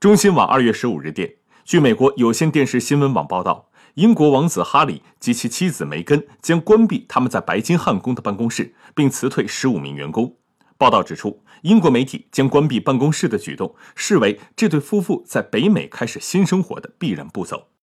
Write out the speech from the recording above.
中新网二月十五日电据美国有线电视新闻网报道英国王子哈里及其妻子梅根将关闭他们在白金汉宫的办公室并辞退十五名员工。报道指出英国媒体将关闭办公室的举动视为这对夫妇在北美开始新生活的必然步骤。